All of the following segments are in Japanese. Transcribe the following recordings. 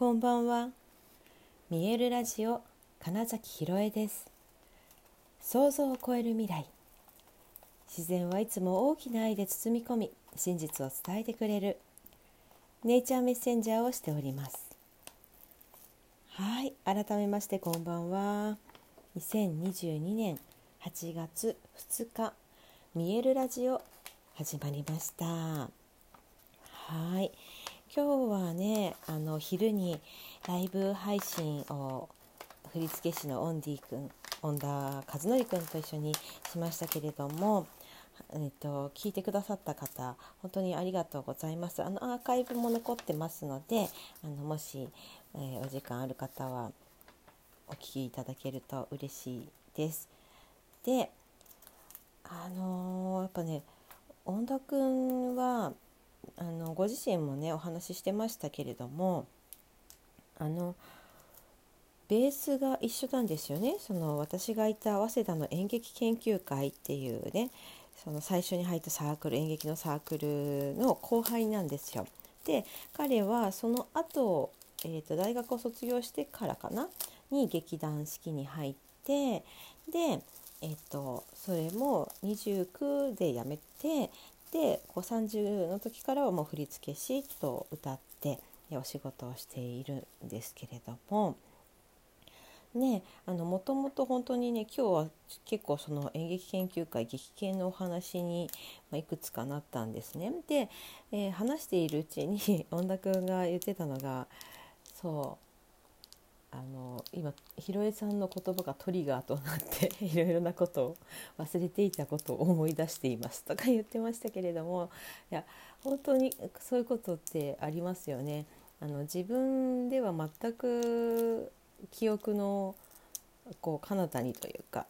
こんばんは。見えるラジオ金崎ひろえです。想像を超える未来。自然はいつも大きな愛で包み込み真実を伝えてくれる。ネイチャーメッセンジャーをしております。はい改めましてこんばんは。2022年8月2日見えるラジオ始まりました。はい。今日はねあの昼にライブ配信を振付師のオンディ君恩田和則君と一緒にしましたけれども、えっと、聞いてくださった方本当にありがとうございます。あのアーカイブも残ってますのであのもし、えー、お時間ある方はお聞きいただけると嬉しいです。であのー、やっぱね恩田君はあのご自身もねお話ししてましたけれどもあのベースが一緒なんですよねその私がいた早稲田の演劇研究会っていうねその最初に入ったサークル演劇のサークルの後輩なんですよ。で彼はその後、えーと大学を卒業してからかな？に劇団四季に入ってでえっと、それも29で辞めてでこう30の時からはもう振付師と歌ってお仕事をしているんですけれども。ねあのもともと本当にね今日は結構その演劇研究会劇研のお話に、ま、いくつかなったんですね。で、えー、話しているうちに 恩田君が言ってたのがそうあの今ひろえさんの言葉がトリガーとなって いろいろなことを忘れていたことを思い出していますとか言ってましたけれどもいや本当にそういうことってありますよね。あの自分では全く記憶のこう彼方にというか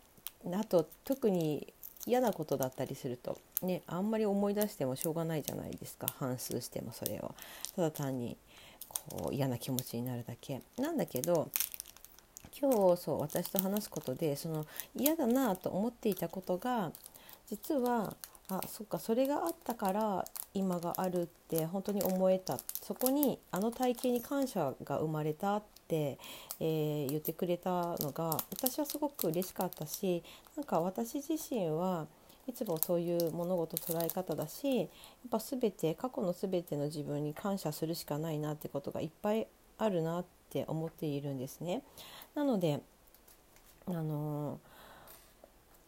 あと特に嫌なことだったりするとねあんまり思い出してもしょうがないじゃないですか反数してもそれはただ単にこう嫌な気持ちになるだけ。なんだけど今日そう私と話すことでその嫌だなと思っていたことが実はあそっかそれがあったから今があるって本当に思えた。そこにあの体験に感謝が生まれたって、えー、言ってくれたのが私はすごく嬉しかったしなんか私自身はいつもそういう物事捉え方だしやっぱ全て過去の全ての自分に感謝するしかないなってことがいっぱいあるなって思っているんですね。なのであの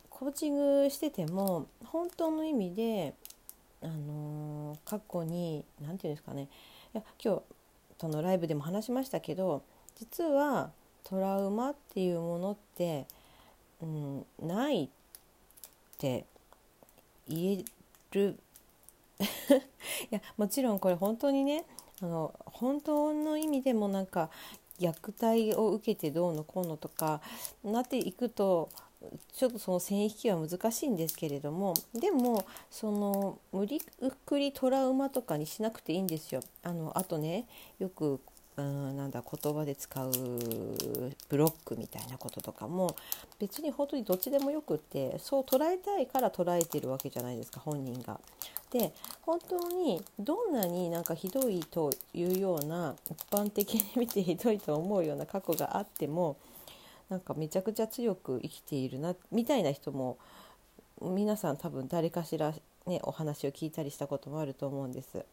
コーチングしてても本当の意味であの過去に何て言うんですかねいや今日とのライブでも話しましたけど実はトラウマっていうものって、うん、ないって言える いやもちろんこれ本当にねあの本当の意味でもなんか虐待を受けてどうのこうのとかなっていくとちょっとその線引きは難しいんですけれどもでもその無理くりトラウマとかにしなくていいんですよ。あのあとねよくうんなんだ言葉で使うブロックみたいなこととかも別に本当にどっちでもよくってそう捉えたいから捉えてるわけじゃないですか本人が。で本当にどんなになんかひどいというような一般的に見てひどいと思うような過去があってもなんかめちゃくちゃ強く生きているなみたいな人も皆さん多分誰かしら、ね、お話を聞いたりしたこともあると思うんです。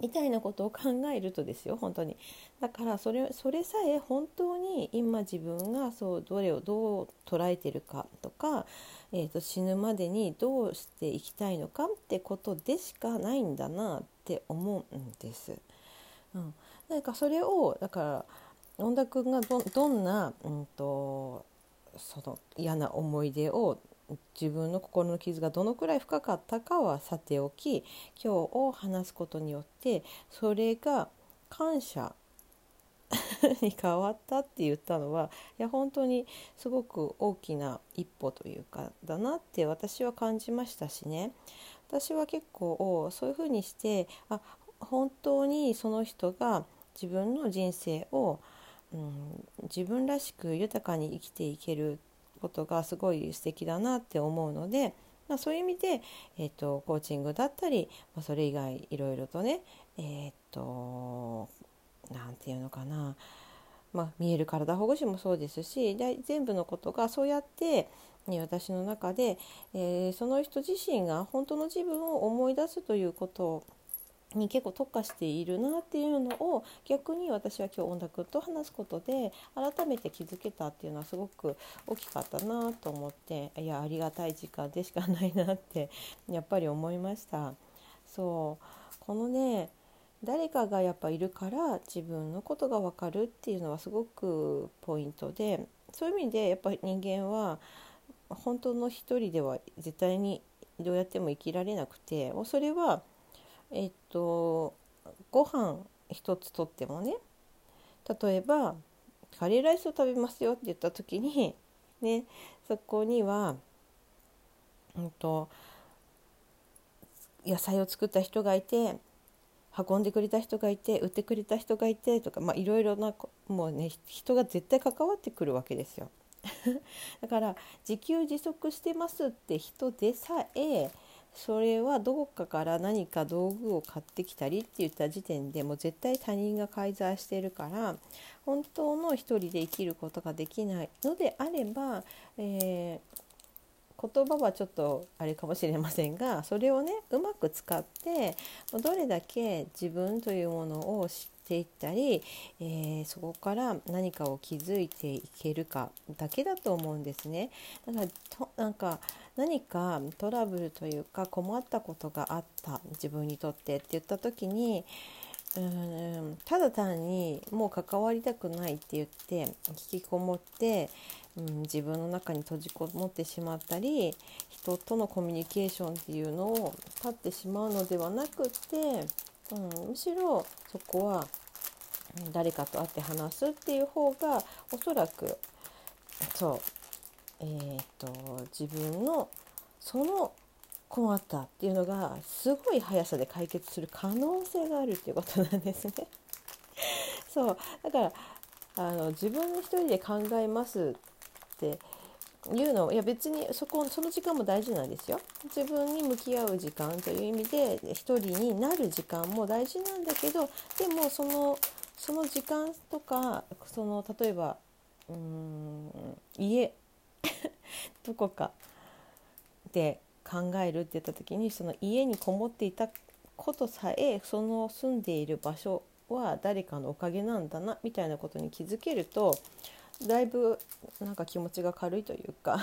みたいなことを考えるとですよ本当にだからそれそれさえ本当に今自分がそうどれをどう捉えてるかとか、えーと、死ぬまでにどうしていきたいのかってことでしかないんだなって思うんです。うん、なんかそれをだから恩田君がどどんな、うんとその嫌な思い出を自分の心の傷がどのくらい深かったかはさておき今日を話すことによってそれが感謝 に変わったって言ったのはいや本当にすごく大きな一歩というかだなって私は感じましたしね。私は結構そういうふうにしてあ本当にその人が自分の人生を、うん、自分らしく豊かに生きていけることがすごい素敵だなって思うので、まあ、そういう意味で、えーと、コーチングだったり、まあ、それ以外いろいろとねえっ、と何て言うのかな。まあ、見える体ほぐしもそうですし全部のことがそうやって私の中で、えー、その人自身が本当の自分を思い出すということに結構特化しているなっていうのを逆に私は今日音楽と話すことで改めて気づけたっていうのはすごく大きかったなと思っていやありがたい時間でしかないなってやっぱり思いました。そうこのね誰かがやっぱいるから自分のことが分かるっていうのはすごくポイントでそういう意味でやっぱり人間は本当の一人では絶対にどうやっても生きられなくてもうそれはえっとご飯一つとってもね例えばカレーライスを食べますよって言った時にねそこには、うんと、野菜を作った人がいて運んでくれた人がいて売ってくれた人がいてとか、いろいろなもうね人が絶対関わってくるわけですよ。だから自給自足してますって人でさえそれはどこかから何か道具を買ってきたりって言った時点でもう絶対他人が介在してるから本当の一人で生きることができないのであれば、えー、言葉はちょっとあれかもしれませんがそれをねうまく使ってどれだけ自分というものを知っていったり、えー、そこから何かを気づいていけるかだけだと思うんですね。だからとなんか何かトラブルというか困ったことがあった自分にとってって言った時にうんただ単にもう関わりたくないって言って引きこもって、うん、自分の中に閉じこもってしまったり人とのコミュニケーションっていうのを立ってしまうのではなくて、うん、むしろそこは誰かと会って話すっていう方がおそらくそうえーと、自分のその困ったっていうのがすごい速さで解決する可能性があるっていうことなんですね。そうだからあの自分一人で考えますっていうのいや別にそこその時間も大事なんですよ。自分に向き合う時間という意味で一人になる時間も大事なんだけどでもそのその時間とかその例えばうん家 どこかで考えるって言った時にその家にこもっていたことさえその住んでいる場所は誰かのおかげなんだなみたいなことに気づけるとだいぶなんか気持ちが軽いというか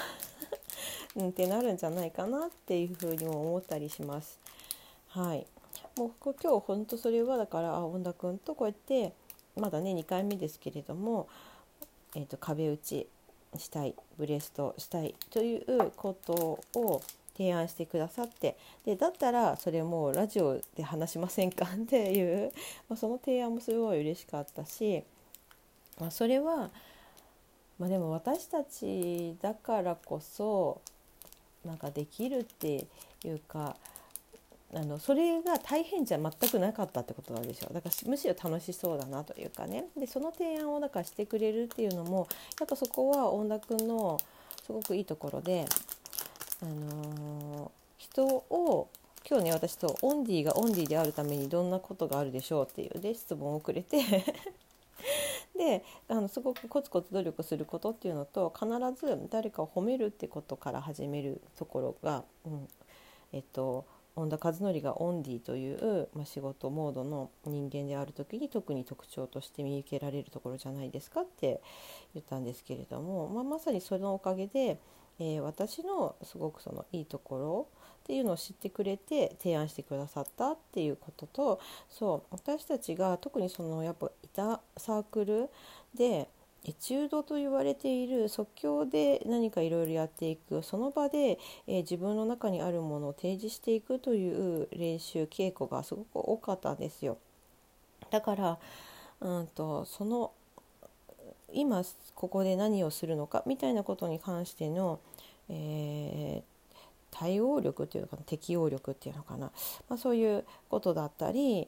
うんってなるんじゃないかなっていうふうにも思ったりします。はい、もう今日本当それはだからあ本田君とこうやってまだね2回目ですけれども、えーと壁打ちしたいブレストしたいということを提案してくださってでだったらそれもラジオで話しませんかっていう、まあ、その提案もすごい嬉しかったし、まあ、それは、まあ、でも私たちだからこそなんかできるっていうかあのそれが大変じゃ全くなかったってことなんですよだからむしろ楽しそうだなというかね。でその提案をだからしてくれるっていうのもやっぱそこは恩田君のすごくいいところで、あのー、人を今日ね私とオンディがオンディであるためにどんなことがあるでしょうっていうで質問をくれて。であのすごくコツコツ努力することっていうのと必ず誰かを褒めるってことから始めるところが、うん、えっと本田和則がオンディという、まあ、仕事モードの人間である時に特に特徴として見受けられるところじゃないですかって言ったんですけれども、まあ、まさにそのおかげで、えー、私のすごくそのいいところっていうのを知ってくれて提案してくださったっていうこととそう私たちが特にそのやっぱいたサークルでエチュードと言われている即興で何かいろいろやっていくその場で、えー、自分の中にあるものを提示していくという練習稽古がすごく多かったんですよ。だからうんとその今ここで何をするのかみたいなことに関しての、えー、対応力っていうか適応力っていうのかな、まあ、そういうことだったり、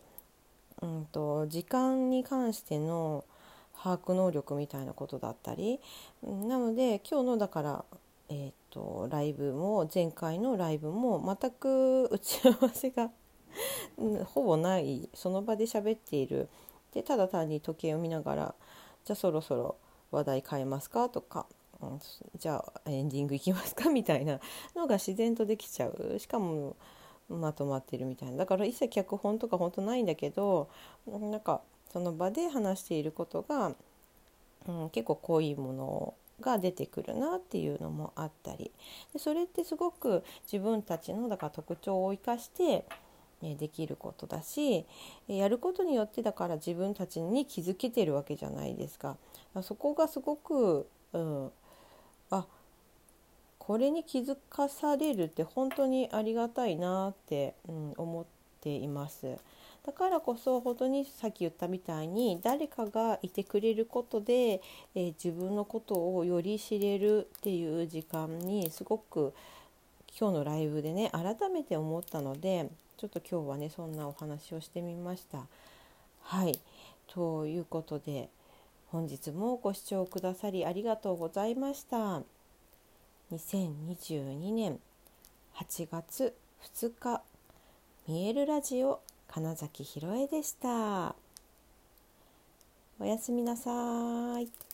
うんと時間に関しての把握能力みたいなことだったり。なので今日のだからえーと、ライブも前回のライブも全く打ち合わせが ほぼないその場で喋っている。でただ単に時計を見ながらじゃあそろそろ話題変えますかとか、うん、じゃあエンディングいきますかみたいなのが自然とできちゃう。しかもまとまってるみたいな。だから一切脚本とか本当ないんだけどなんかその場で話していることが、うん、結構濃いものが出てくるなっていうのもあったりでそれってすごく自分たちのだから特徴を生かしてできることだしやることによってだから自分たちに気づけてるわけじゃないですか。そこがすごく、うん、あこれに気づかされるって本当にありがたいなって、うん、思っています。だからこそ本当にさっき言ったみたいに誰かがいてくれることで、えー、自分のことをより知れるっていう時間にすごく今日のライブでね改めて思ったのでちょっと今日はねそんなお話をしてみました。はいということで本日もご視聴くださりありがとうございました。2022年8月2日見えるラジオ金崎ひろえでした。おやすみなさい。